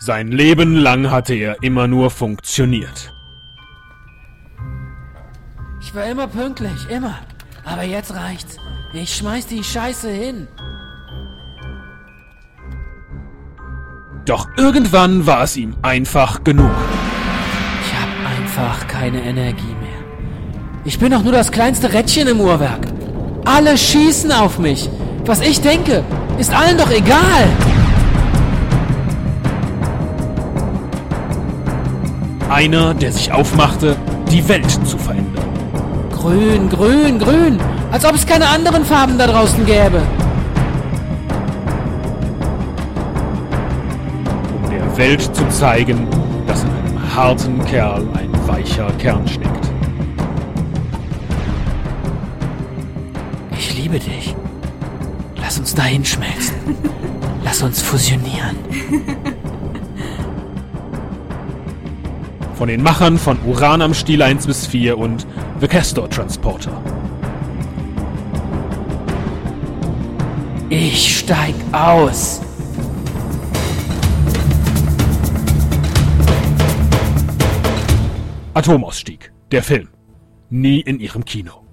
Sein Leben lang hatte er immer nur funktioniert. Ich war immer pünktlich, immer. Aber jetzt reicht's. Ich schmeiß die Scheiße hin. Doch irgendwann war es ihm einfach genug. Ich hab einfach keine Energie mehr. Ich bin doch nur das kleinste Rädchen im Uhrwerk. Alle schießen auf mich. Was ich denke, ist allen doch egal. Einer, der sich aufmachte, die Welt zu verändern. Grün, grün, grün. Als ob es keine anderen Farben da draußen gäbe. Um der Welt zu zeigen, dass in einem harten Kerl ein weicher Kern steckt. Ich liebe dich. Lass uns dahin schmelzen. Lass uns fusionieren. Von den Machern von Uran am Stiel 1 bis 4 und The Castor Transporter. Ich steig aus. Atomausstieg, der Film. Nie in ihrem Kino.